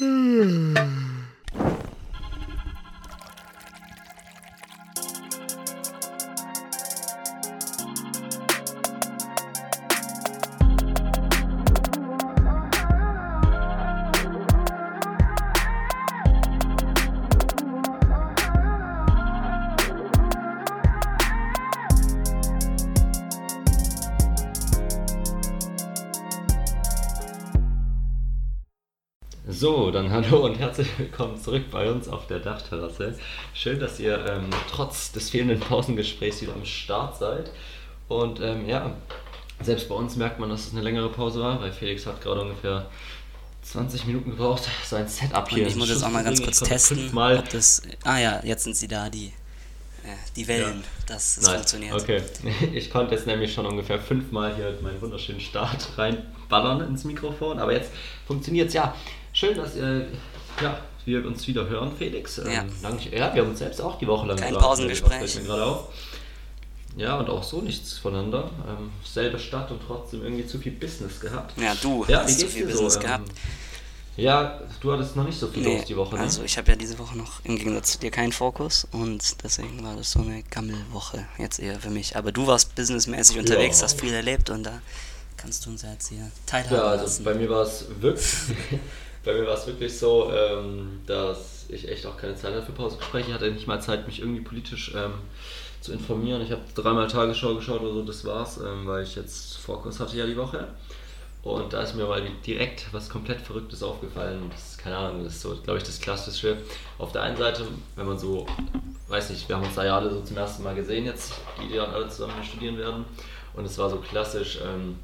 So, hallo und herzlich willkommen zurück bei uns auf der Dachterrasse. Schön, dass ihr ähm, trotz des fehlenden Pausengesprächs wieder am Start seid. Und ähm, ja, selbst bei uns merkt man, dass es eine längere Pause war, weil Felix hat gerade ungefähr 20 Minuten gebraucht, sein Setup hier. Und ich muss jetzt auch mal ganz kurz testen, ob das. Ah ja, jetzt sind sie da, die, äh, die Wellen, ja. dass es nice. funktioniert. Okay, ich konnte jetzt nämlich schon ungefähr fünfmal hier meinen wunderschönen Start reinballern ins Mikrofon, aber jetzt funktioniert es ja. Schön, dass ihr, ja, wir uns wieder hören, Felix. Ähm, ja. Lang, ja, wir haben uns selbst auch die Woche lang Kein Pausengespräch. Ja, und auch so nichts voneinander. Ähm, selbe Stadt und trotzdem irgendwie zu viel Business gehabt. Ja, du ja, hast zu viel Business so? gehabt. Ähm, ja, du hattest noch nicht so viel nee, los die Woche. Ne? Also ich habe ja diese Woche noch im Gegensatz zu dir keinen Fokus und deswegen war das so eine Gammelwoche jetzt eher für mich. Aber du warst businessmäßig unterwegs, ja. hast viel erlebt und da kannst du uns jetzt hier teilhaben Ja, also lassen. bei mir war es wirklich bei mir war es wirklich so, ähm, dass ich echt auch keine Zeit hatte für Pausengespräche. Ich hatte nicht mal Zeit, mich irgendwie politisch ähm, zu informieren. Ich habe dreimal Tagesschau geschaut oder so, das war's, ähm, weil ich jetzt Vorkurs hatte ja die Woche. Und da ist mir mal direkt was komplett Verrücktes aufgefallen. Das ist, keine Ahnung, das ist so, glaube ich, das Klassische. Auf der einen Seite, wenn man so, weiß nicht, wir haben uns da ja alle so zum ersten Mal gesehen jetzt, die dann alle zusammen studieren werden. Und es war so klassisch, ähm,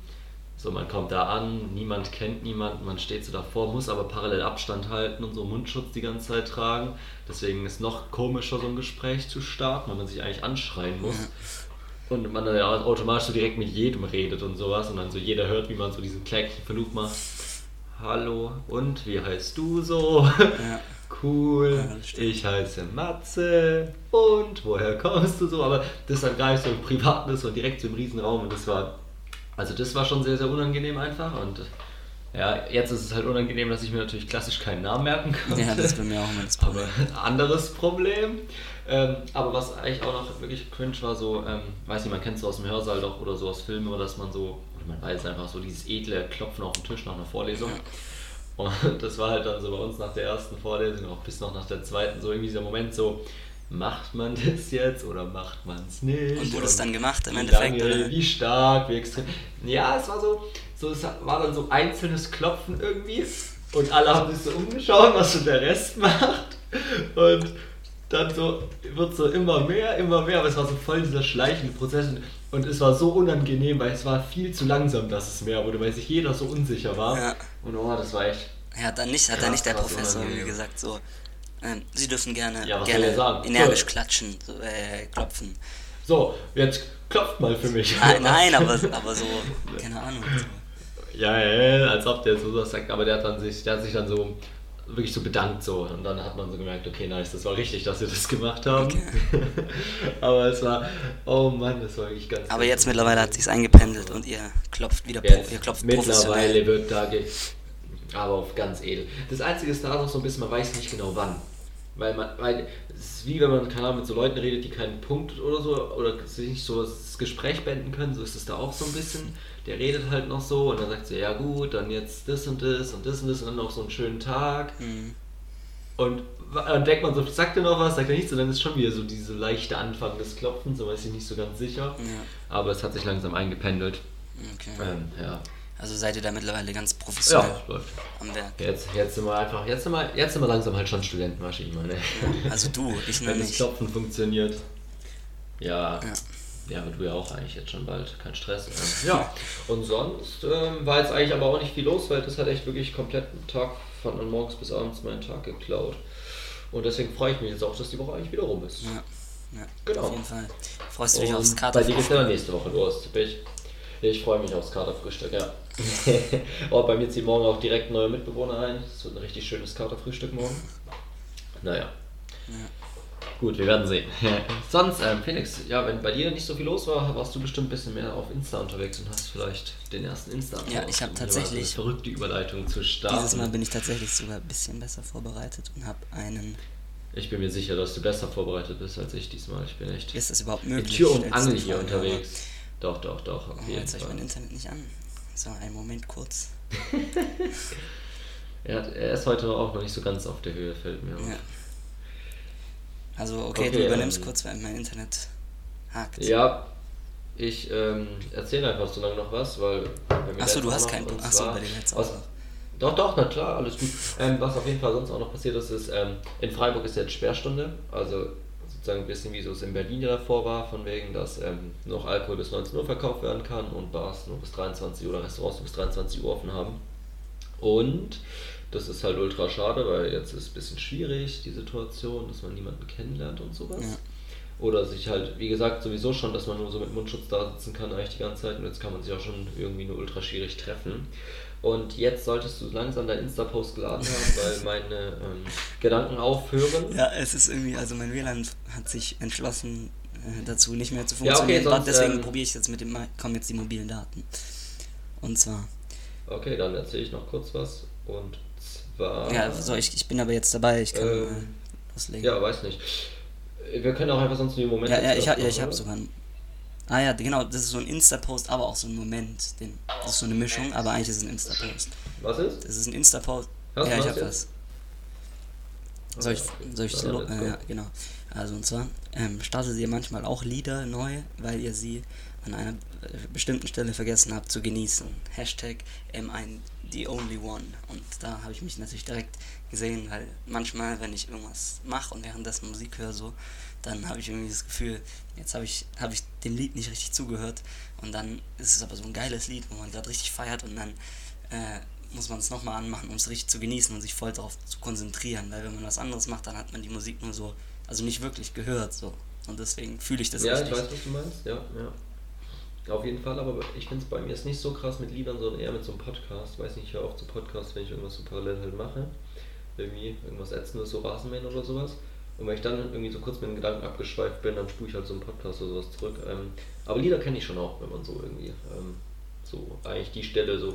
so, man kommt da an, niemand kennt niemanden, man steht so davor, muss aber parallel Abstand halten und so Mundschutz die ganze Zeit tragen. Deswegen ist noch komischer, so ein Gespräch zu starten, weil man sich eigentlich anschreien muss. Und man dann ja automatisch so direkt mit jedem redet und sowas und dann so jeder hört, wie man so diesen kläglichen Versuch macht. Hallo, und wie heißt du so? Ja. Cool, ja, ich heiße Matze und woher kommst du so? Aber das ist dann gar nicht so privat, das war direkt so im Riesenraum und das war also das war schon sehr, sehr unangenehm einfach und ja, jetzt ist es halt unangenehm, dass ich mir natürlich klassisch keinen Namen merken kann. Ja, das ist bei mir auch immer das Problem. Aber anderes Problem. Ähm, aber was eigentlich auch noch wirklich cringe war, so, ähm, weiß nicht, man kennt es so aus dem Hörsaal doch oder so aus Filmen, oder dass man so, oder man weiß einfach so dieses edle Klopfen auf den Tisch nach einer Vorlesung. Und das war halt dann so bei uns nach der ersten Vorlesung, auch bis noch nach der zweiten, so irgendwie dieser Moment so, macht man das jetzt oder macht man es nicht? Und wurde es dann gemacht im Endeffekt? Lange, wie stark, wie extrem. Ja, es war so, so, es war dann so einzelnes Klopfen irgendwie und alle haben sich so umgeschaut, was so der Rest macht. Und dann so wird so immer mehr, immer mehr, aber es war so voll dieser schleichende Prozess und es war so unangenehm, weil es war viel zu langsam, dass es mehr wurde, weil sich jeder so unsicher war. Ja. Und oh, das war echt. Er hat dann nicht, hat dann nicht der Professor wie gesagt so ähm, Sie dürfen gerne, ja, gerne energisch so. klatschen, so, äh, klopfen. So, jetzt klopft mal für mich. Nein, nein aber, aber so, keine Ahnung. So. Ja, ja, als ob der so was sagt, aber der hat, dann sich, der hat sich dann so wirklich so bedankt so und dann hat man so gemerkt, okay, nice, das war richtig, dass wir das gemacht haben. Okay. aber es war, oh Mann, das war wirklich ganz. Aber jetzt mittlerweile hat sich eingependelt und ihr klopft wieder, jetzt, ihr klopft Mittlerweile wird da, aber auf ganz edel. Das Einzige ist da noch so ein bisschen, man weiß nicht genau wann. Weil man, weil es ist wie wenn man keine mit so Leuten redet, die keinen Punkt oder so oder sich nicht so das Gespräch beenden können, so ist es da auch so ein bisschen. Der redet halt noch so und dann sagt sie, ja gut, dann jetzt das und das und das und das und dann noch so einen schönen Tag. Mhm. Und dann denkt man so, sagt er noch was, sagt er nichts und dann ist schon wieder so diese leichte Anfang des Klopfens, so weiß ich nicht so ganz sicher. Ja. Aber es hat sich langsam eingependelt. Okay. Ähm, ja. Also seid ihr da mittlerweile ganz professionell ja, läuft. am Werk. Jetzt, jetzt sind wir einfach, jetzt sind wir, jetzt sind wir langsam halt schon Studentenmaschinen, meine. Ja, also du, ich noch Wenn nicht. das Klopfen funktioniert. Ja. ja. Ja, aber du ja auch eigentlich jetzt schon bald, kein Stress. ja, und sonst ähm, war jetzt eigentlich aber auch nicht viel los, weil das hat echt wirklich komplett einen Tag von morgens bis abends meinen Tag geklaut. Und deswegen freue ich mich jetzt auch, dass die Woche eigentlich wieder rum ist. Ja, ja genau. auf jeden Fall. Freust du dich aufs Kater? Bei dir geht es ja nächste Woche los, ich. Ich freue mich aufs Katerfrühstück, ja. oh, bei mir zieht morgen auch direkt neue Mitbewohner ein. Es wird ein richtig schönes Katerfrühstück morgen. Naja. Ja. Gut, wir werden sehen. Sonst, ähm, Felix, ja, wenn bei dir nicht so viel los war, warst du bestimmt ein bisschen mehr auf Insta unterwegs und hast vielleicht den ersten insta Ja, ich habe tatsächlich. Eine verrückte Überleitung zu starten. Dieses Mal bin ich tatsächlich sogar ein bisschen besser vorbereitet und habe einen. Ich bin mir sicher, dass du besser vorbereitet bist als ich diesmal. Ich bin echt. Ist das überhaupt möglich? Tür und Angel hier unterwegs. Doch, doch, doch. Auf oh, jetzt habe ich mein Internet nicht an. So, einen Moment kurz. er, hat, er ist heute auch noch nicht so ganz auf der Höhe, fällt mir auf. Ja. Also, okay, okay du übernimmst ähm, kurz, weil mein Internet hakt. Ja, ich ähm, erzähle einfach so lange noch was, weil. Achso, du hast keinen Punkt. Achso, bei dem jetzt auch. Doch, doch, na klar, alles gut. Ähm, was auf jeden Fall sonst auch noch passiert ist, ist, ähm, in Freiburg ist jetzt Sperrstunde. Also sozusagen ein bisschen wie so es in Berlin ja davor war, von wegen, dass ähm, noch Alkohol bis 19 Uhr verkauft werden kann und Bars nur bis 23 Uhr oder Restaurants nur bis 23 Uhr offen haben. Und das ist halt ultra schade, weil jetzt ist es ein bisschen schwierig, die Situation, dass man niemanden kennenlernt und sowas. Ja. Oder sich halt, wie gesagt, sowieso schon, dass man nur so mit Mundschutz da sitzen kann eigentlich die ganze Zeit und jetzt kann man sich auch schon irgendwie nur ultra schwierig treffen. Und jetzt solltest du langsam dein Insta-Post geladen haben, weil meine ähm, Gedanken aufhören. Ja, es ist irgendwie, also mein WLAN hat sich entschlossen äh, dazu, nicht mehr zu funktionieren. Ja, okay, sonst, Deswegen ähm, probiere ich jetzt mit dem, kommen jetzt die mobilen Daten. Und zwar. Okay, dann erzähle ich noch kurz was. Und zwar. Ja, so, ich, ich bin aber jetzt dabei, ich kann ähm, äh, loslegen. Ja, weiß nicht. Wir können auch einfach sonst in den Moment. Ja, ja, ich, ja, ich habe sogar einen Ah ja, genau, das ist so ein Insta-Post, aber auch so ein Moment. Den, das ist so eine Mischung, aber eigentlich ist es ein Insta-Post. Was ist? Das ist ein Insta-Post. Ja, ich hab das. Soll ich, soll ich, ja, äh, ja, genau. Also und zwar ähm, startet ihr manchmal auch Lieder neu, weil ihr sie an einer bestimmten Stelle vergessen habt zu genießen. Hashtag M1 the only one. Und da habe ich mich natürlich direkt gesehen, weil manchmal, wenn ich irgendwas mache und währenddessen Musik höre, so, dann habe ich irgendwie das Gefühl, jetzt habe ich, hab ich dem Lied nicht richtig zugehört und dann ist es aber so ein geiles Lied, wo man gerade richtig feiert und dann äh, muss man es nochmal anmachen, um es richtig zu genießen und sich voll darauf zu konzentrieren, weil wenn man was anderes macht, dann hat man die Musik nur so, also nicht wirklich gehört so und deswegen fühle ich das Ja, richtig. ich weiß, was du meinst, ja, ja. Auf jeden Fall, aber ich finde es bei mir ist nicht so krass mit Liedern, sondern eher mit so einem Podcast. Weiß nicht, ich höre auch zu Podcasts, wenn ich irgendwas so parallel halt mache. Irgendwie irgendwas Ätzendes, so Rasenmähen oder sowas. Und wenn ich dann irgendwie so kurz mit den Gedanken abgeschweift bin, dann spule ich halt so einen Podcast oder sowas zurück. Ähm, aber Lieder kenne ich schon auch, wenn man so irgendwie ähm, so eigentlich die Stelle so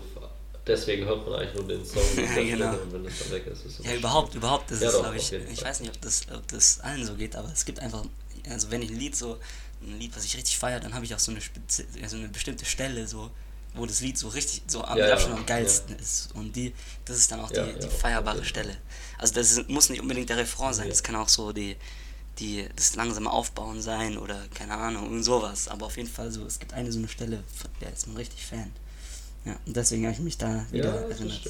deswegen hört man eigentlich nur den Song ja, genau. und wenn das dann weg ist, ist Ja, überhaupt, überhaupt, das ja, ist, glaube ich, ich weiß nicht, ob das, ob das allen so geht, aber es gibt einfach, also wenn ich ein Lied so, ein Lied, was ich richtig feiere, dann habe ich auch so eine, Spezi so eine bestimmte Stelle, so, wo das Lied so richtig, so am, ja, ja, am geilsten ja. ist. Und die, das ist dann auch die, die feierbare Stelle. Also das ist, muss nicht unbedingt der Refrain sein, das kann auch so die, die, das langsame Aufbauen sein oder keine Ahnung, und sowas. Aber auf jeden Fall so, es gibt eine so eine Stelle, von der ist man richtig Fan. Ja, und deswegen habe ich mich da wieder erinnert.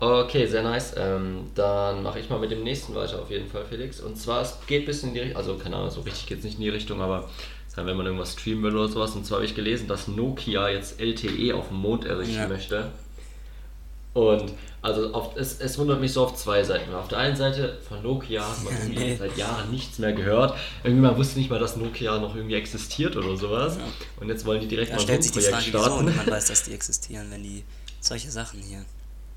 Okay, sehr nice. Ähm, dann mache ich mal mit dem nächsten weiter auf jeden Fall, Felix. Und zwar, es geht ein bisschen in die Richtung, also keine Ahnung, so richtig geht es nicht in die Richtung, aber wenn man irgendwas streamen will oder sowas. Und zwar habe ich gelesen, dass Nokia jetzt LTE auf dem Mond errichten ja. möchte. Und also auf, es, es wundert mich so auf zwei Seiten. Auf der einen Seite von Nokia hat man irgendwie seit Jahren nichts mehr gehört. Irgendwie man wusste nicht mal, dass Nokia noch irgendwie existiert oder sowas. Ja. Und jetzt wollen die direkt da mal stellt sich die Frage, starten. Wieso man weiß, dass die existieren, wenn die solche Sachen hier.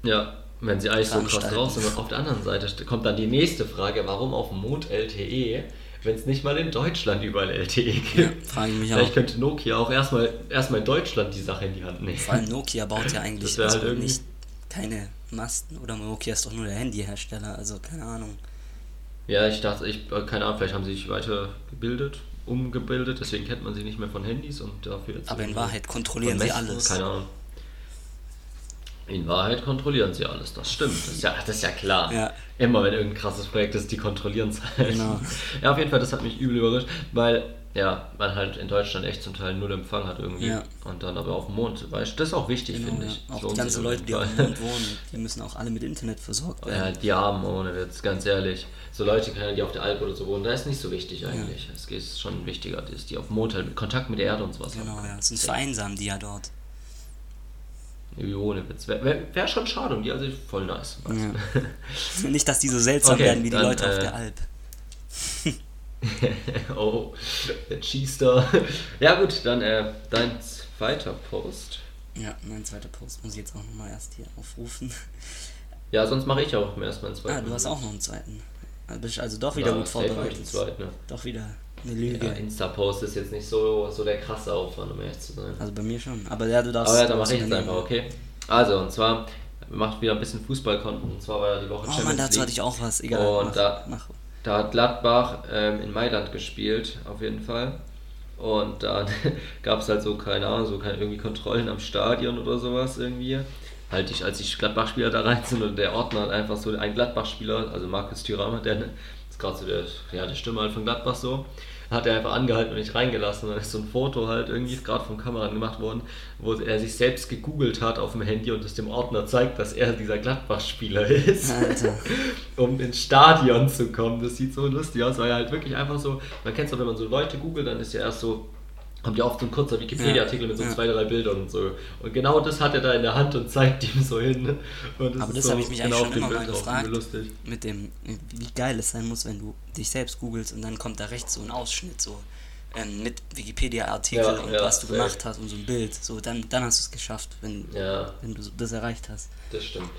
Ja, wenn sie eigentlich so krass drauf sind. Und auf der anderen Seite kommt dann die nächste Frage, warum auf dem Mond LTE? Wenn es nicht mal in Deutschland überall LTE gibt. Ja, frage ich mich Vielleicht auch. könnte Nokia auch erstmal, erstmal in Deutschland die Sache in die Hand nehmen. Vor allem Nokia baut ja eigentlich also halt nicht keine Masten oder Nokia ist doch nur der Handyhersteller, also keine Ahnung. Ja, ich dachte, ich, keine Ahnung, vielleicht haben sie sich weitergebildet, umgebildet, deswegen kennt man sie nicht mehr von Handys und dafür. Aber in Wahrheit kontrollieren sie alles. Keine Ahnung. In Wahrheit kontrollieren sie alles, das stimmt. Das ist ja, das ist ja klar. Ja. Immer wenn irgendein krasses Projekt ist, die kontrollieren es halt. Genau. Ja, auf jeden Fall, das hat mich übel überrascht, weil ja, man halt in Deutschland echt zum Teil null Empfang hat irgendwie. Ja. Und dann aber auf dem Mond, weißt das ist auch wichtig, genau, finde ich. Ja. Auch die ganzen Leute, die auf dem Mond wohnen, die müssen auch alle mit Internet versorgt werden. Ja, die haben ohne Witz, ganz ehrlich. So Leute, die auf der Alp oder so wohnen, da ist nicht so wichtig eigentlich. Ja. Es ist schon wichtiger, dass die auf dem Mond halt mit Kontakt mit der Erde und sowas genau, haben. Genau, ja, sonst vereinsamen die ja dort. Ohne Witz. Wäre wär, wär schon schade um die, also voll nice. Ja. Nicht, dass die so seltsam okay, werden wie die dann, Leute äh, auf der Alp. oh, der Cheester. ja gut, dann äh, dein zweiter Post. Ja, mein zweiter Post muss ich jetzt auch nochmal erst hier aufrufen. Ja, sonst mache ich auch erst meinen zweiten. Ah, du hast auch noch einen zweiten. Also bist also doch wieder ja, gut vorbereitet. Zweit, ne? Doch wieder eine Lüge. Ja, Insta-Post ist jetzt nicht so, so der krasse Aufwand, um ehrlich zu sein. Also bei mir schon. Aber ja, du darfst. Aber ja, dann mach ich jetzt einfach, okay? Also, und zwar macht wieder ein bisschen Fußballkonten. Und zwar war ja die Woche oh, Champions Mann, dazu League. hatte ich auch was. Egal. Und mach, da, mach. da hat Gladbach ähm, in Mailand gespielt, auf jeden Fall. Und dann gab es halt so, keine Ahnung, so keine irgendwie Kontrollen am Stadion oder sowas irgendwie. Halt ich, als die Gladbach-Spieler da rein sind und der Ordner hat einfach so ein Gladbach-Spieler, also Markus Thürammer, der ist gerade so der, ja, der Stimme halt von Gladbach so, hat er einfach angehalten und nicht reingelassen. Und dann ist so ein Foto halt irgendwie gerade vom Kameramann gemacht worden, wo er sich selbst gegoogelt hat auf dem Handy und es dem Ordner zeigt, dass er dieser Gladbach-Spieler ist. um ins Stadion zu kommen. Das sieht so lustig aus, weil er halt wirklich einfach so, man kennt es auch, wenn man so Leute googelt, dann ist ja erst so kommt ja oft so ein kurzer Wikipedia-Artikel mit so ja. zwei, drei Bildern und so. Und genau das hat er da in der Hand und zeigt ihm so hin. Das Aber das so habe ich mich genau eigentlich schon immer mal gefragt. Mit dem, wie geil es sein muss, wenn du dich selbst googelst und dann kommt da rechts so ein Ausschnitt so ähm, mit Wikipedia-Artikel ja, und ja, was du safe. gemacht hast und so ein Bild. So, dann, dann hast du es geschafft, wenn, wenn du das erreicht hast. Das stimmt.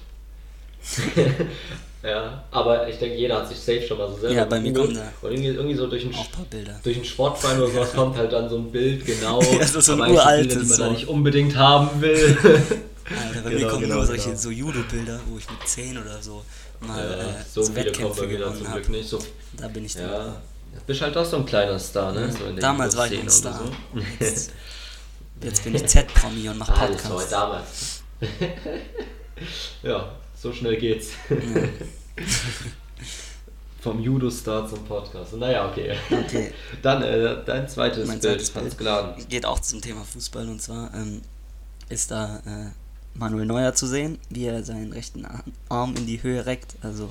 ja, aber ich denke, jeder hat sich safe schon mal so selber Ja, bei mir kommt da. Und irgendwie, irgendwie so durch ein, auch paar Bilder. durch ein Sportverein oder sowas kommt halt dann so ein Bild, genau. ja, so, so ein uraltes. Bilder, die man so. da nicht unbedingt haben will. Alter, bei genau, mir kommen genau, nur solche genau. so Judo-Bilder, wo ich mit 10 oder so mal ja, äh, so, so Wettkämpfe gewonnen zum Glück nicht. So, da bin ich ja, dann. Du bist halt auch so ein kleiner Star, ne? So damals war ich ein Star. So. Jetzt, jetzt, bin ich Z-Promi und mach Podcasts. Das war damals. ja, so schnell geht's. Ja. Vom Judo-Star zum Podcast. Naja, okay. okay. Dann äh, dein zweites mein Bild, zweites Bild geht auch zum Thema Fußball und zwar ähm, ist da äh, Manuel Neuer zu sehen, wie er seinen rechten Arm in die Höhe reckt, also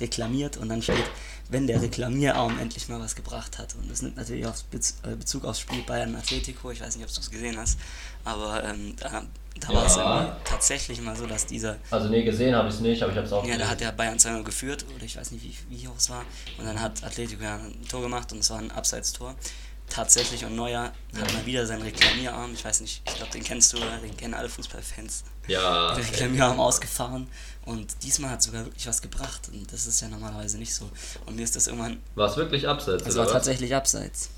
reklamiert und dann steht, wenn der Reklamierarm endlich mal was gebracht hat. Und das nimmt natürlich auf äh, Bezug aufs Spiel Bayern Atletico, ich weiß nicht, ob du es gesehen hast, aber ähm, da da ja. war es tatsächlich mal so, dass dieser. Also, nee, gesehen habe ich es nicht, aber ich habe es auch Ja, da hat der Bayern zweimal geführt, oder ich weiß nicht, wie, wie hoch es war. Und dann hat Atletico ja ein Tor gemacht und es war ein Abseitstor. Tatsächlich und Neuer hat mal wieder seinen Reklamierarm, ich weiß nicht, ich glaube, den kennst du, oder? den kennen alle Fußballfans. Ja. Den Reklamierarm ausgefahren und diesmal hat sogar wirklich was gebracht und das ist ja normalerweise nicht so. Und mir ist das irgendwann. War es wirklich abseits? Es war was? tatsächlich abseits.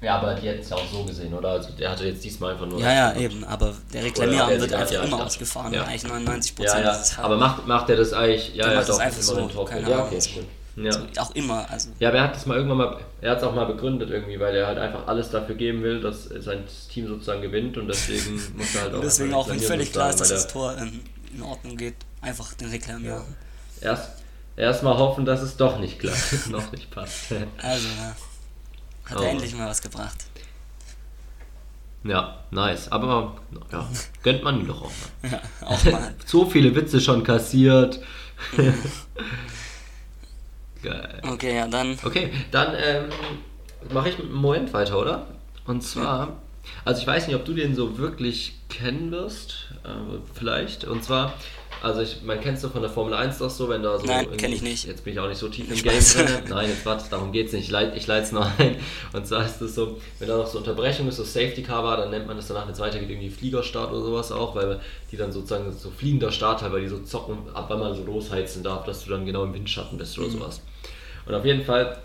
Ja, aber die hätten es ja auch so gesehen, oder? Also der hatte jetzt diesmal einfach nur. Ja, ja, gemacht. eben, aber der Reklamierarm wird einfach ja, immer ausgefahren, ja. eigentlich 99 Prozent. Ja, ja. Aber macht, macht er das eigentlich, ja, der ja, doch, einfach so, keine ja, okay, stimmt. Ja. So, auch immer, also. Ja, aber er hat es mal irgendwann mal, er hat es auch mal begründet irgendwie, weil er halt einfach alles dafür geben will, dass sein Team sozusagen gewinnt und deswegen muss er halt auch. und deswegen auch, wenn völlig klar ist, dass das Tor in, in Ordnung geht, einfach den Reklamierarm. Ja. Erst, erst mal hoffen, dass es doch nicht klappt, noch nicht passt. also, ja. Hat oh. er endlich mal was gebracht. Ja, nice. Aber ja, gönnt man ihn doch auch mal. Ja, auch mal. so viele Witze schon kassiert. Geil. Okay, ja, dann. Okay, dann ähm, mache ich mit einem Moment weiter, oder? Und zwar, also ich weiß nicht, ob du den so wirklich kennen wirst, äh, vielleicht. Und zwar also ich, man kennt es so von der Formel 1 doch so, wenn da so. Nein, kenne ich nicht. Jetzt bin ich auch nicht so tief im Game drin. Nein, jetzt warte, darum geht es nicht. Ich leite ich es nur ein. Und zwar ist es so, wenn da noch so Unterbrechung ist, so Safety Car war, dann nennt man das danach, wenn es weitergeht, irgendwie Fliegerstart oder sowas auch, weil die dann sozusagen so fliegender Start halt, weil die so zocken, ab wann man so losheizen darf, dass du dann genau im Windschatten bist oder mhm. sowas. Und auf jeden Fall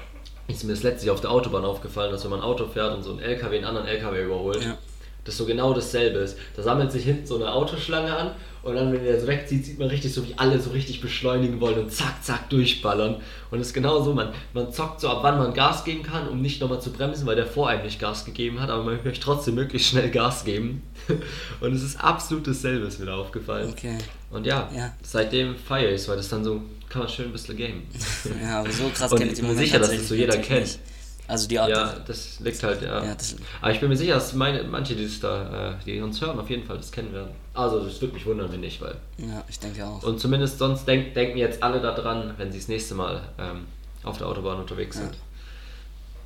ist mir das letztlich auf der Autobahn aufgefallen, dass wenn man ein Auto fährt und so ein LKW einen anderen LKW überholt, ja. das so genau dasselbe ist. Da sammelt sich hinten so eine Autoschlange an und dann, wenn er so wegzieht, sieht man richtig so, wie alle so richtig beschleunigen wollen und zack, zack durchballern. Und es ist genau so, man, man zockt so, ab wann man Gas geben kann, um nicht nochmal zu bremsen, weil der vor einem nicht Gas gegeben hat, aber man möchte trotzdem möglichst schnell Gas geben. Und es ist absolut dasselbe, ist mir da aufgefallen. Okay. Und ja, ja. seitdem feiere ich es, weil das dann so, kann man schön ein bisschen game. ja, aber so krass kenne ich bin mir sicher, dass das so jeder kennt. Nicht. Also die Art. Ja, das liegt halt, ja. ja Aber ich bin mir sicher, dass meine, manche, die, da, äh, die uns hören, auf jeden Fall das kennen werden. Also das würde mich wundern, wenn nicht, weil. Ja, ich denke auch. Und zumindest sonst denk, denken jetzt alle daran, wenn sie das nächste Mal ähm, auf der Autobahn unterwegs sind. Ja.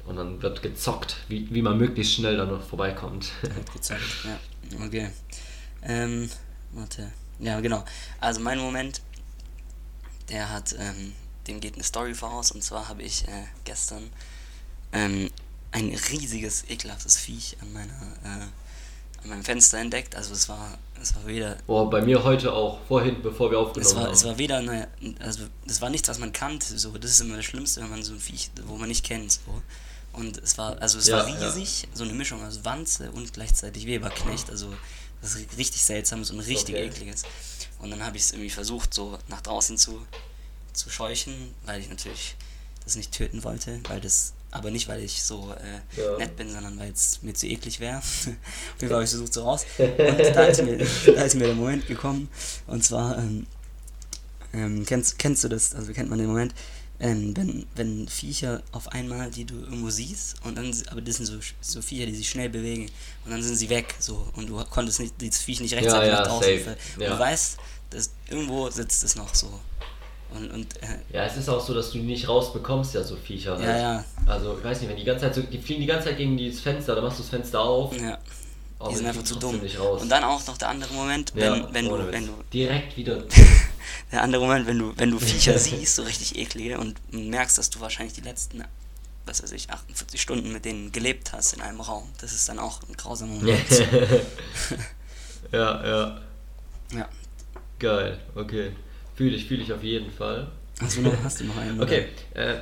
Und dann wird gezockt, wie, wie man möglichst schnell da noch vorbeikommt. Gezockt, ja. Okay. Ähm, warte. Ja, genau. Also mein Moment, der hat, ähm, dem geht eine Story voraus. Und zwar habe ich äh, gestern ähm, ein riesiges, ekelhaftes Viech an meiner, äh, an meinem Fenster entdeckt. Also es war, es war weder. Boah, bei mir heute auch, vorhin, bevor wir aufgenommen es war, haben. Es war weder eine, also das war nichts, was man kannte. So, das ist immer das Schlimmste, wenn man so ein Viech, wo man nicht kennt. So. Und es war, also es ja, war riesig, ja. so eine Mischung aus Wanze und gleichzeitig Weberknecht. Also das ist richtig seltsam, so ein richtig okay. ekliges. Und dann habe ich es irgendwie versucht, so nach draußen zu, zu scheuchen, weil ich natürlich das nicht töten wollte, weil das, aber nicht weil ich so äh, ja. nett bin, sondern weil es mir zu eklig wäre. Auf jeden Fall habe ich versucht so raus. Und da ist, mir, da ist mir der Moment gekommen. Und zwar, ähm, ähm, kennst, kennst du das, also kennt man den Moment, ähm, wenn, wenn Viecher auf einmal, die du irgendwo siehst, und dann, aber das sind so, so Viecher, die sich schnell bewegen, und dann sind sie weg, so, und du konntest nicht, dieses Viech nicht rechtzeitig ja, ja, nach draußen. Ja. Du weißt, dass irgendwo sitzt es noch so. Und, und, äh, ja, es ist auch so, dass du nicht rausbekommst, ja, so Viecher. Ja, halt. ja. Also, ich weiß nicht, wenn die ganze Zeit so, die fliegen die ganze Zeit gegen dieses Fenster, dann machst du das Fenster auf. Ja. Die sind einfach zu dumm. Und dann auch noch der andere Moment, wenn, ja, wenn, du, wenn du. Direkt wieder. der andere Moment, wenn du, wenn du Viecher siehst, so richtig eklige, und merkst, dass du wahrscheinlich die letzten, was weiß ich, 48 Stunden mit denen gelebt hast in einem Raum. Das ist dann auch ein grausamer Moment. ja, ja. Ja. Geil, okay. Fühle ich, fühle ich auf jeden Fall. Du noch, hast du noch einen? Okay. Äh,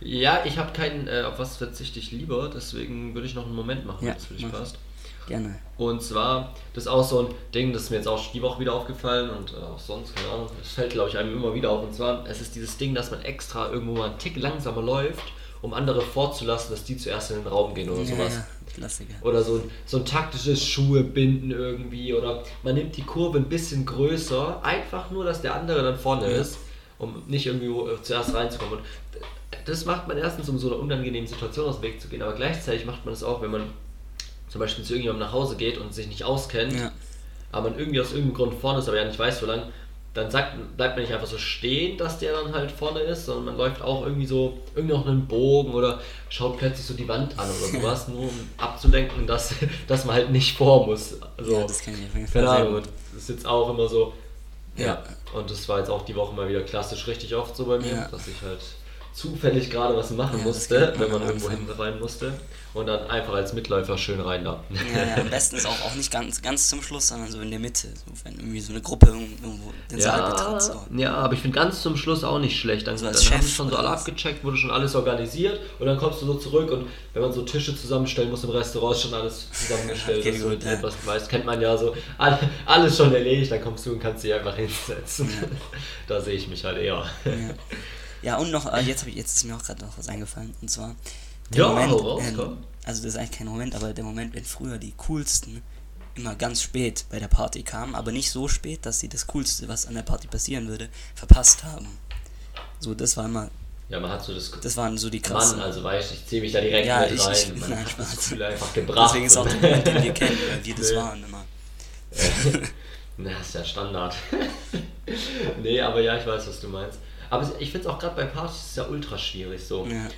ja, ich habe keinen, äh, auf was verzichte ich lieber, deswegen würde ich noch einen Moment machen, ja, wenn es für dich passt. Gerne. Und zwar, das ist auch so ein Ding, das ist mir jetzt auch die Woche wieder aufgefallen und äh, auch sonst, keine Ahnung, das fällt glaube ich einem immer wieder auf. Und zwar, es ist dieses Ding, dass man extra irgendwo mal einen Tick langsamer läuft, um andere vorzulassen, dass die zuerst in den Raum gehen oder ja, sowas. Ja. Klassiker. Oder so ein, so ein taktisches Schuhe binden irgendwie. Oder man nimmt die Kurve ein bisschen größer, einfach nur, dass der andere dann vorne ja. ist, um nicht irgendwie äh, zuerst reinzukommen. Und das macht man erstens, um so einer unangenehmen Situation aus dem Weg zu gehen, aber gleichzeitig macht man das auch, wenn man zum Beispiel zu irgendjemandem nach Hause geht und sich nicht auskennt, aber man irgendwie aus irgendeinem Grund vorne ist, aber ja nicht weiß, wo lang, dann sagt, bleibt man nicht einfach so stehen, dass der dann halt vorne ist, sondern man läuft auch irgendwie so, irgendwie noch einen Bogen oder schaut plötzlich so die Wand an oder sowas, nur um abzulenken, dass, dass man halt nicht vor muss. Also, ja, das kann ich auf jeden Fall Keine Ahnung, das ist jetzt auch immer so, ja. ja. Und das war jetzt auch die Woche mal wieder klassisch richtig oft so bei mir, ja. dass ich halt zufällig gerade was machen musste, wenn man irgendwo hinten rein musste. Und dann einfach als Mitläufer schön rein da. Ja, ja, am besten ist auch, auch nicht ganz, ganz zum Schluss, sondern so in der Mitte. So, wenn irgendwie so eine Gruppe irgendwo den ja, Saal betritt. So. Ja, aber ich finde ganz zum Schluss auch nicht schlecht. Dann, so dann haben schon so alle abgecheckt, wurde schon alles organisiert und dann kommst du so zurück und wenn man so Tische zusammenstellen muss im Restaurant, schon alles zusammengestellt. okay, gut, so ja. etwas weißt, kennt man ja so. Alles schon erledigt, dann kommst du und kannst dich einfach hinsetzen. Ja. da sehe ich mich halt eher. Ja. Ja, und noch, äh, jetzt, ich, jetzt ist mir auch gerade noch was eingefallen. Und zwar, ja, Moment, raus, ähm, also das ist eigentlich kein Moment, aber der Moment, wenn früher die coolsten immer ganz spät bei der Party kamen, aber nicht so spät, dass sie das Coolste, was an der Party passieren würde, verpasst haben. So, das war immer. Ja, man hat so das. Das waren so die krassen. Mann, also weißt ich ziehe mich da direkt ja, mit ich, rein. Ich, man nein, hat das Gefühl einfach gebracht. Deswegen ist auch der Moment, den wir kennen, weil wir das nee. waren immer. Na, ist ja Standard. nee, aber ja, ich weiß, was du meinst. Aber ich finde es auch gerade bei Partys ist ja ultra schwierig so. Ja.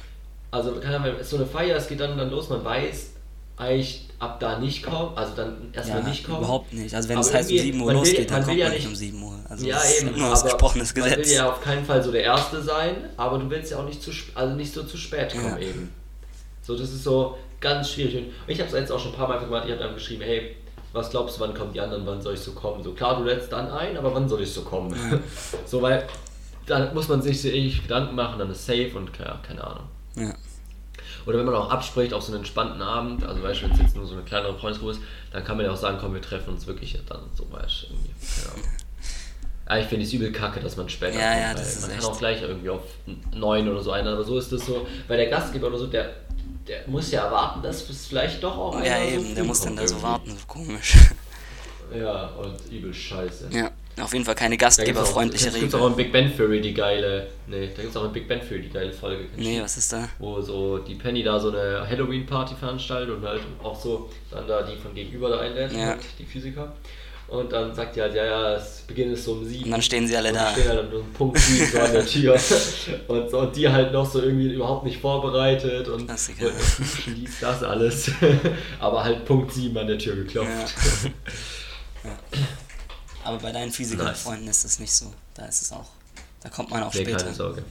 Also ja, so eine Feier, es geht dann, dann los, man weiß eigentlich ab da nicht kommen, also dann erstmal ja, nicht kommen. Überhaupt nicht. Also wenn es heißt um 7 Uhr losgeht, will, dann kommt ja man nicht um 7 Uhr. Also ja, eben, nur gesprochenes Gesetz. Man will ja auf keinen Fall so der Erste sein, aber du willst ja auch nicht zu also nicht so zu spät kommen ja. eben. So, das ist so ganz schwierig. Und ich habe es jetzt auch schon ein paar Mal gemacht, ich habe dann geschrieben, hey, was glaubst du, wann kommen die anderen, wann soll ich so kommen? So klar, du lädst dann ein, aber wann soll ich so kommen? So, weil da muss man sich so ewig Gedanken machen, dann ist safe und ja, keine Ahnung. Ja. Oder wenn man auch abspricht auf so einen entspannten Abend, also weißt du, wenn es jetzt nur so eine kleinere Freundesgruppe ist, dann kann man ja auch sagen, komm, wir treffen uns wirklich dann so, weißt du, irgendwie. Ja. Ja, ich finde es übel kacke, dass man später ja, kommt, ja, das ist man echt. kann auch gleich irgendwie auf neun oder so ein, aber so ist das so, weil der Gastgeber oder so, der, der muss ja erwarten, dass es vielleicht doch auch Ja, eben, so der muss dann da so warten, so komisch. Ja, und übel scheiße. Ja. Auf jeden Fall keine gastgeberfreundliche Regel. Da gibt es auch in Big Ben Theory die geile. Nee, da gibt es auch in Big Ben Theory die geile Folge. Nee, was ist da? Wo so die Penny da so eine Halloween-Party veranstaltet und halt auch so dann da die von gegenüber da einlädt, ja. Die Physiker. Und dann sagt die halt, ja, ja, das Beginn ist so um sieben. Und dann stehen sie alle da. Und stehen halt um Punkt sieben so an der Tür. und, so, und die halt noch so irgendwie überhaupt nicht vorbereitet und, und schließt das alles. Aber halt Punkt sieben an der Tür geklopft. Ja. Aber bei deinen Physikerfreunden nice. ist es nicht so. Da ist es auch. Da kommt man auch nee, später. keine Sorge.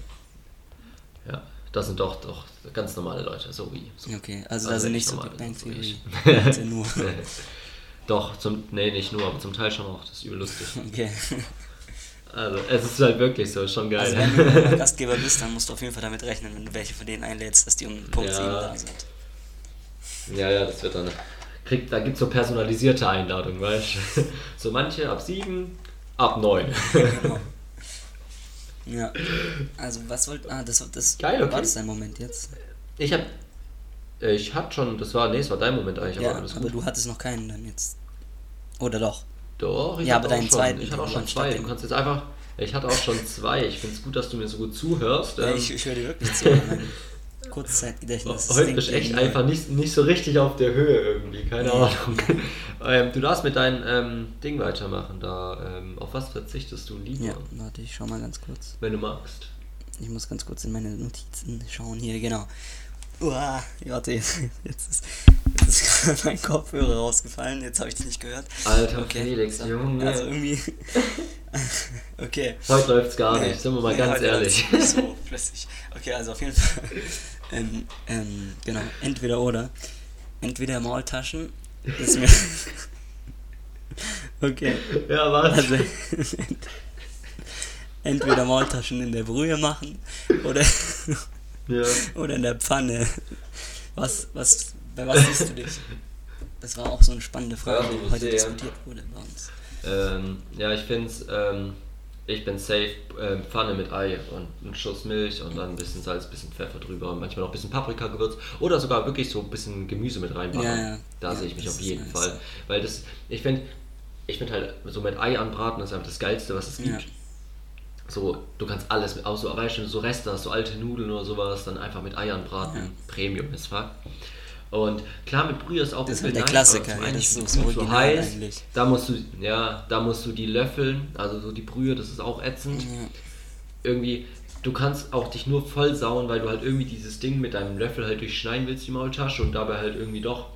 Ja, das sind doch, doch ganz normale Leute, so wie. So. Okay, also, also da sind nicht so Big Bang Theory. nur. Doch, zum, nee, nicht nur, aber zum Teil schon auch. Das ist übel lustig. Okay. Also, es ist halt wirklich so, schon geil. Also, wenn du Gastgeber bist, dann musst du auf jeden Fall damit rechnen, wenn du welche von denen einlädst, dass die um Punkt ja. 7 da sind. Ja, ja, das wird dann. Kriegt, da gibt es so personalisierte Einladungen, weißt du? So manche ab 7, ab 9. genau. Ja. Also, was wollt. Ah, das, das Geil, okay. war das dein Moment jetzt? Ich hab. Ich hatte schon. Das war. Nee, es war dein Moment eigentlich. Ja, aber, aber du hattest noch keinen dann jetzt. Oder doch? Doch, ich ja, aber deinen zweiten. Ich hatte auch schon zwei. Du kannst jetzt einfach. Ich hatte auch schon zwei. Ich finde es gut, dass du mir so gut zuhörst. Ja, ich, ich höre dir wirklich zu. Kurzzeitgedächtnis. Heute bist du echt einfach nicht, nicht so richtig auf der Höhe irgendwie, keine. Ahnung. ähm, du darfst mit deinem ähm, Ding weitermachen. Da, ähm, auf was verzichtest du lieber? Ja, warte, ich schau mal ganz kurz. Wenn du magst. Ich muss ganz kurz in meine Notizen schauen. Hier, genau. Uah, warte, jetzt, jetzt ist, jetzt ist gerade mein Kopfhörer rausgefallen, jetzt habe ich dich nicht gehört. Alter okay. Felix, Junge. Also irgendwie. okay. Heute läuft's gar nicht, sind wir mal nee, ganz ehrlich. So flüssig. Okay, also auf jeden Fall. Ähm, ähm, genau, entweder oder. Entweder Maultaschen. Ist mir. okay. Ja, was? Also, entweder Maultaschen in der Brühe machen oder ja. Oder in der Pfanne. Was, was, bei was siehst du dich? Das war auch so eine spannende Frage, die heute diskutiert wurde bei uns. Ähm, ja, ich finde es, ähm, ich bin safe, äh, Pfanne mit Ei und einen Schuss Milch und dann ein bisschen Salz, ein bisschen Pfeffer drüber und manchmal noch ein bisschen Paprika-Gewürz oder sogar wirklich so ein bisschen Gemüse mit reinmachen. Ja, ja. Da ja, sehe ich mich auf jeden nice. Fall. Weil das, ich finde, ich finde halt so mit Ei anbraten ist einfach das Geilste, was es gibt so, du kannst alles mit, auch so, weißt du, so Reste hast, so alte Nudeln oder sowas, dann einfach mit Eiern braten. Premium ist fuck. Und klar, mit Brühe ist auch das ist halt der nice, Klassiker, ja, das ist so, so heiß. Eigentlich. Da musst du, ja, da musst du die löffeln, also so die Brühe, das ist auch ätzend. Ja. Irgendwie, du kannst auch dich nur voll sauen, weil du halt irgendwie dieses Ding mit deinem Löffel halt durchschneiden willst, die Maultasche, und dabei halt irgendwie doch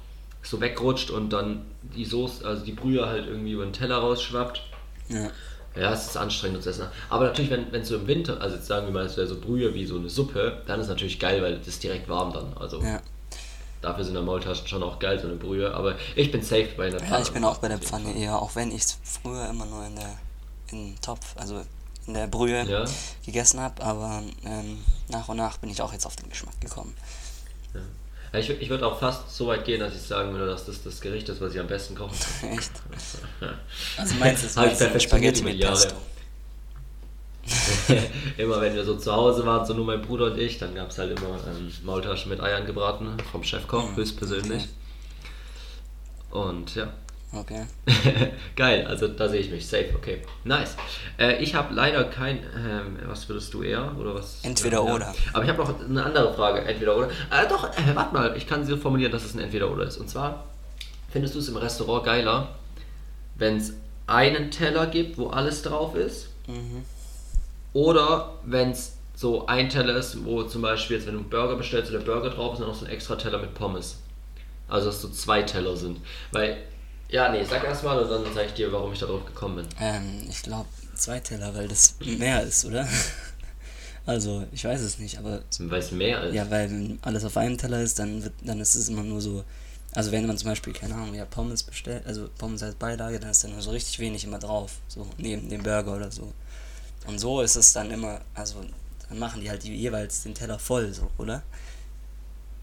so wegrutscht und dann die Soße, also die Brühe halt irgendwie über den Teller rausschwappt. Ja. Ja, es ist anstrengend zu essen. Aber natürlich, wenn, wenn so im Winter, also jetzt sagen wir mal, es wäre so Brühe wie so eine Suppe, dann ist es natürlich geil, weil das ist direkt warm dann. Also ja. Dafür sind der Maultaschen schon auch geil, so eine Brühe. Aber ich bin safe bei der Pfanne. Ja, ich bin auch bei der Pfanne eher, auch wenn ich es früher immer nur in der in Topf, also in der Brühe ja. gegessen habe. Aber ähm, nach und nach bin ich auch jetzt auf den Geschmack gekommen. Ja. Ja, ich, ich würde auch fast so weit gehen, dass ich sagen würde, dass das das Gericht ist, was ich am besten koche. Echt? Also meinst du, es halt Spaghetti mit Pesto? Immer wenn wir so zu Hause waren, so nur mein Bruder und ich, dann gab es halt immer ähm, Maultaschen mit Eiern gebraten vom Chefkoch, mhm. höchstpersönlich. Okay. Und ja, Okay. Geil, also da sehe ich mich. Safe, okay. Nice. Äh, ich habe leider kein. Ähm, was würdest du eher? Oder was? Entweder ja, oder. Aber ich habe noch eine andere Frage. Entweder oder. Äh, doch, äh, warte mal. Ich kann sie so formulieren, dass es ein Entweder oder ist. Und zwar, findest du es im Restaurant geiler, wenn es einen Teller gibt, wo alles drauf ist? Mhm. Oder wenn es so ein Teller ist, wo zum Beispiel jetzt, wenn du einen Burger bestellst der Burger drauf ist, dann noch so ein extra Teller mit Pommes. Also, dass so zwei Teller sind. Weil ja, nee, sag erst mal und dann sag ich dir, warum ich darauf gekommen bin. Ähm, ich glaube zwei Teller, weil das mehr ist, oder? Also, ich weiß es nicht, aber. Weil es mehr ist? Ja, weil wenn alles auf einem Teller ist, dann, wird, dann ist es immer nur so. Also, wenn man zum Beispiel, keine Ahnung, ja, Pommes bestellt, also Pommes als Beilage, dann ist da nur so richtig wenig immer drauf. So, neben dem Burger oder so. Und so ist es dann immer, also, dann machen die halt jeweils den Teller voll, so, oder?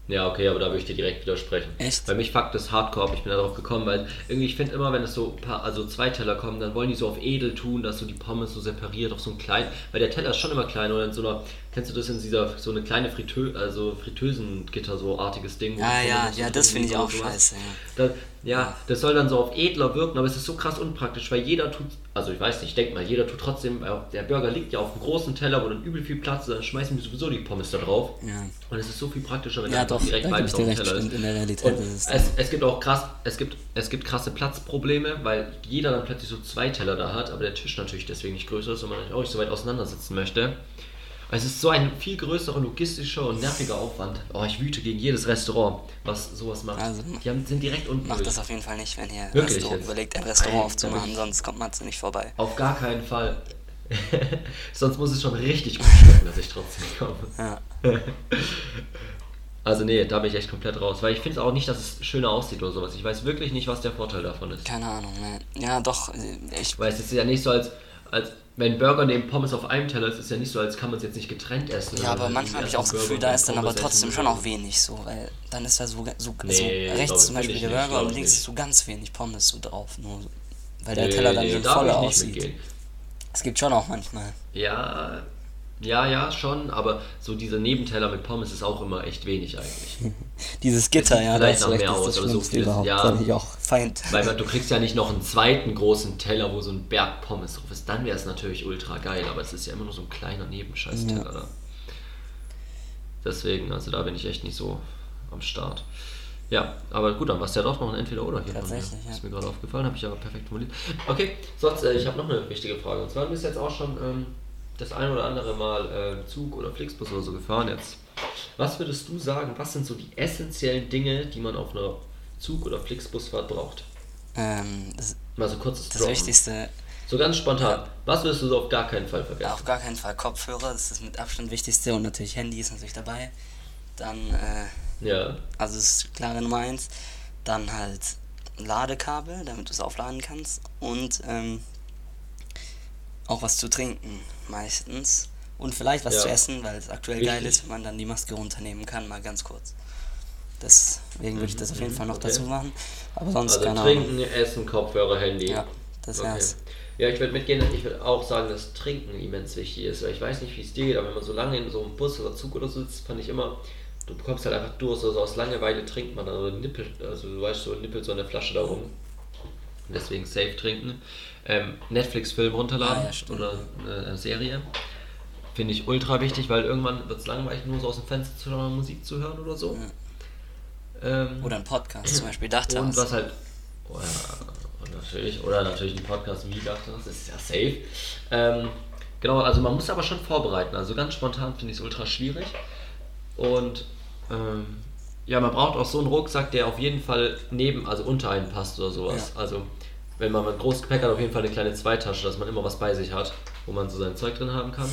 Ja, okay, aber da würde ich dir direkt widersprechen. Echt? Bei mich fuckt das Hardcore, ich bin darauf gekommen, weil irgendwie, ich finde immer, wenn es so paar, also zwei Teller kommen, dann wollen die so auf edel tun, dass so die Pommes so separiert auf so ein klein, weil der Teller ist schon immer klein oder in so einer, kennst du das in dieser, so eine kleine Fritö, also Fritösengitter, so artiges Ding. Ah, ja, ja, das finde ich auch scheiße, ja. Da, ja, das soll dann so auf edler wirken, aber es ist so krass unpraktisch, weil jeder tut, also ich weiß nicht, ich denke mal, jeder tut trotzdem, der Burger liegt ja auf einem großen Teller, wo dann übel viel Platz ist, dann schmeißen wir sowieso die Pommes da drauf. Ja. Und es ist so viel praktischer, wenn ja, doch, direkt beides auf dem Teller ist. In der Realität ist es, es, es, gibt auch krass, es gibt, es gibt krasse Platzprobleme, weil jeder dann plötzlich so zwei Teller da hat, aber der Tisch natürlich deswegen nicht größer ist und man auch nicht so weit auseinandersitzen möchte. Es ist so ein viel größerer logistischer und nerviger Aufwand. Oh, ich wüte gegen jedes Restaurant, was sowas macht. Also, die haben, sind direkt unten. Macht das auf jeden Fall nicht, wenn ihr Wirklich Restaurant überlegt, ein Restaurant aufzumachen, sonst kommt man nicht vorbei. Auf gar keinen Fall. sonst muss es schon richtig gut schmecken, dass ich trotzdem komme. Ja. Also nee, da bin ich echt komplett raus, weil ich finde auch nicht, dass es schöner aussieht oder sowas. Ich weiß wirklich nicht, was der Vorteil davon ist. Keine Ahnung, ne. Ja, doch, ich... Weil es ist ja nicht so, als, als wenn Burger neben Pommes auf einem Teller ist, ist es ja nicht so, als kann man es jetzt nicht getrennt essen. Ja, aber manchmal habe ich auch das Gefühl, da ist dann aber trotzdem schon auch wenig so, weil dann ist da so, so, nee, so rechts zum Beispiel der Burger und links ist so ganz wenig Pommes so drauf, nur weil der nee, Teller dann nee, so voll aussieht. Es gibt schon auch manchmal. Ja, ja, ja, schon, aber so dieser Nebenteller mit Pommes ist auch immer echt wenig eigentlich. Dieses Gitter, ja, vielleicht noch mehr aus, aber so viel ja, ich auch Feind. Weil du kriegst ja nicht noch einen zweiten großen Teller, wo so ein Berg Pommes drauf ist. Dann wäre es natürlich ultra geil, aber es ist ja immer nur so ein kleiner Nebenscheiß-Teller. Ja. Deswegen, also da bin ich echt nicht so am Start. Ja, aber gut, dann war es ja doch noch ein Entweder-Oder hier. Tatsächlich, ja. Ist mir gerade aufgefallen, habe ich aber perfekt formuliert. Okay, sonst, äh, ich habe noch eine wichtige Frage. Und zwar, du bist jetzt auch schon ähm, das ein oder andere Mal äh, Zug oder Flixbus oder so gefahren jetzt. Was würdest du sagen, was sind so die essentiellen Dinge, die man auf einer Zug- oder Flixbusfahrt braucht? Ähm, das, Mal so kurzes Das Droppen. Wichtigste. So ganz spontan. Ja. Was würdest du so auf gar keinen Fall vergessen? Auf gar keinen Fall Kopfhörer, das ist mit Abstand wichtigste und natürlich Handy ist natürlich dabei. Dann, äh, ja. Also das ist klare Nummer eins. Dann halt Ladekabel, damit du es aufladen kannst. Und ähm, auch was zu trinken, meistens. Und vielleicht was ja. zu essen, weil es aktuell Richtig. geil ist, wenn man dann die Maske runternehmen kann, mal ganz kurz. Deswegen würde ich das auf jeden Fall noch okay. dazu machen. Aber sonst also keine Trinken, Ahnung. Essen, Kopfhörer, Handy. Ja, das wär's. Okay. Ja, ich würde mitgehen, ich würde auch sagen, dass Trinken immens wichtig ist. Weil ich weiß nicht, wie es dir geht, aber wenn man so lange in so einem Bus oder Zug oder so sitzt, fand ich immer, du bekommst halt einfach Durst. Also aus Langeweile trinkt man dann oder nippelt, also du weißt so, nippelt so eine Flasche da rum. Deswegen safe trinken ähm, Netflix-Film runterladen ah, ja, oder eine Serie. Finde ich ultra wichtig, weil irgendwann wird es langweilig, nur so aus dem Fenster zu schauen, Musik zu hören oder so. Ja. Ähm, oder ein Podcast zum Beispiel, dachte Und was halt. Oh ja, natürlich, oder natürlich ein Podcast wie dachte das ist ja safe. Ähm, genau, also man muss aber schon vorbereiten. Also ganz spontan finde ich es ultra schwierig. Und ähm, ja, man braucht auch so einen Rucksack, der auf jeden Fall neben, also unter einen passt oder sowas. Ja. Also wenn man ein großes Gepäck hat, auf jeden Fall eine kleine Zweitasche, dass man immer was bei sich hat, wo man so sein Zeug drin haben kann.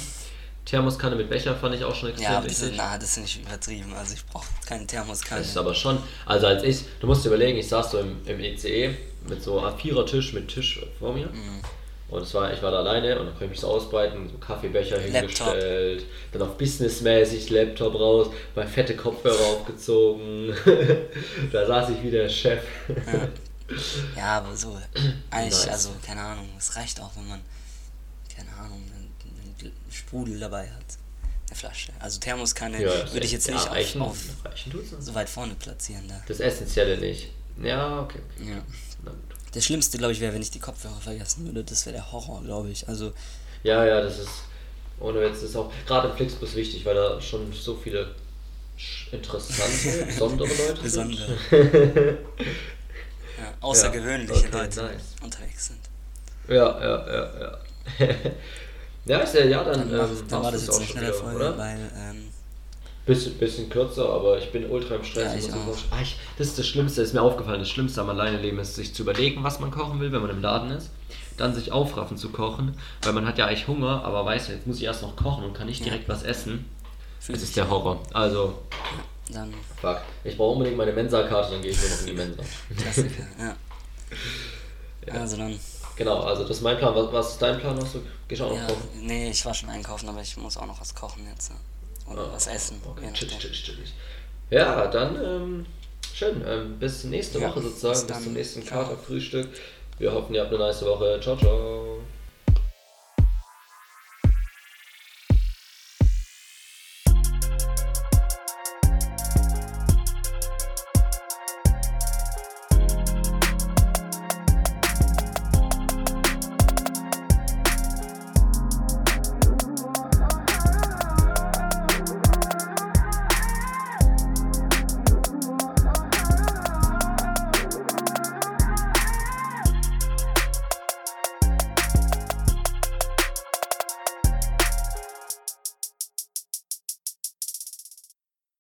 Thermoskanne mit Becher fand ich auch schon extrem ja, wichtig. Ja, das ist nicht übertrieben. Also ich brauche keine Thermoskanne. Das ist aber schon, also als ich, du musst dir überlegen, ich saß so im, im ECE mit so einem Vierer-Tisch mit Tisch vor mir. Mhm. Und es war, ich war da alleine und dann konnte ich mich so ausbreiten, so Kaffeebecher hingestellt, Laptop. dann auf businessmäßig Laptop raus, mein fette Kopfhörer aufgezogen. da saß ich wie der Chef. Ja. Ja, aber so, eigentlich, nice. also, keine Ahnung, es reicht auch, wenn man, keine Ahnung, einen, einen Sprudel dabei hat. Eine Flasche. Also Thermoskanne ja, würde ich jetzt ja, nicht reichen, auf, auf so weit vorne platzieren. Da. Das Essentielle nicht. Ja, okay. okay. Ja. Das Schlimmste, glaube ich, wäre, wenn ich die Kopfhörer vergessen würde. Das wäre der Horror, glaube ich. Also. Ja, ja, das ist. Ohne Witz, das ist auch gerade im Flixbus wichtig, weil da schon so viele interessante, besondere Leute Besondere. sind. außergewöhnliche okay, Leute nice. unterwegs sind. Ja, ja, ja, ja. ja, ist ja, ja, dann, dann, ähm, dann war das jetzt eine schnelle Folge, oder? weil. Ähm, bisschen, bisschen kürzer, aber ich bin ultra im Stress. Ja, ich auch. Ah, ich, das ist das Schlimmste, ist mir aufgefallen. Das Schlimmste am Alleineleben ist, sich zu überlegen, was man kochen will, wenn man im Laden ist. Dann sich aufraffen zu kochen, weil man hat ja eigentlich Hunger, aber weiß, jetzt muss ich erst noch kochen und kann nicht direkt ja. was essen. das ist der Horror. Also, dann. Fuck. Ich brauche unbedingt meine Mensa-Karte, dann gehe ich nur noch in die Mensa. Klassiker, ja. ja. Also dann. Genau, also das ist mein Plan. Was, was ist dein Plan? Hast du geschaut ja, kochen? Nee, ich war schon einkaufen, aber ich muss auch noch was kochen jetzt. Oder oh, was essen. Okay. Chillig, chillig, chillig. Ja, dann ähm, schön. Ähm, bis nächste ja, Woche sozusagen. Bis, bis zum nächsten Katerfrühstück. Wir hoffen, ihr habt eine nice Woche. Ciao, ciao.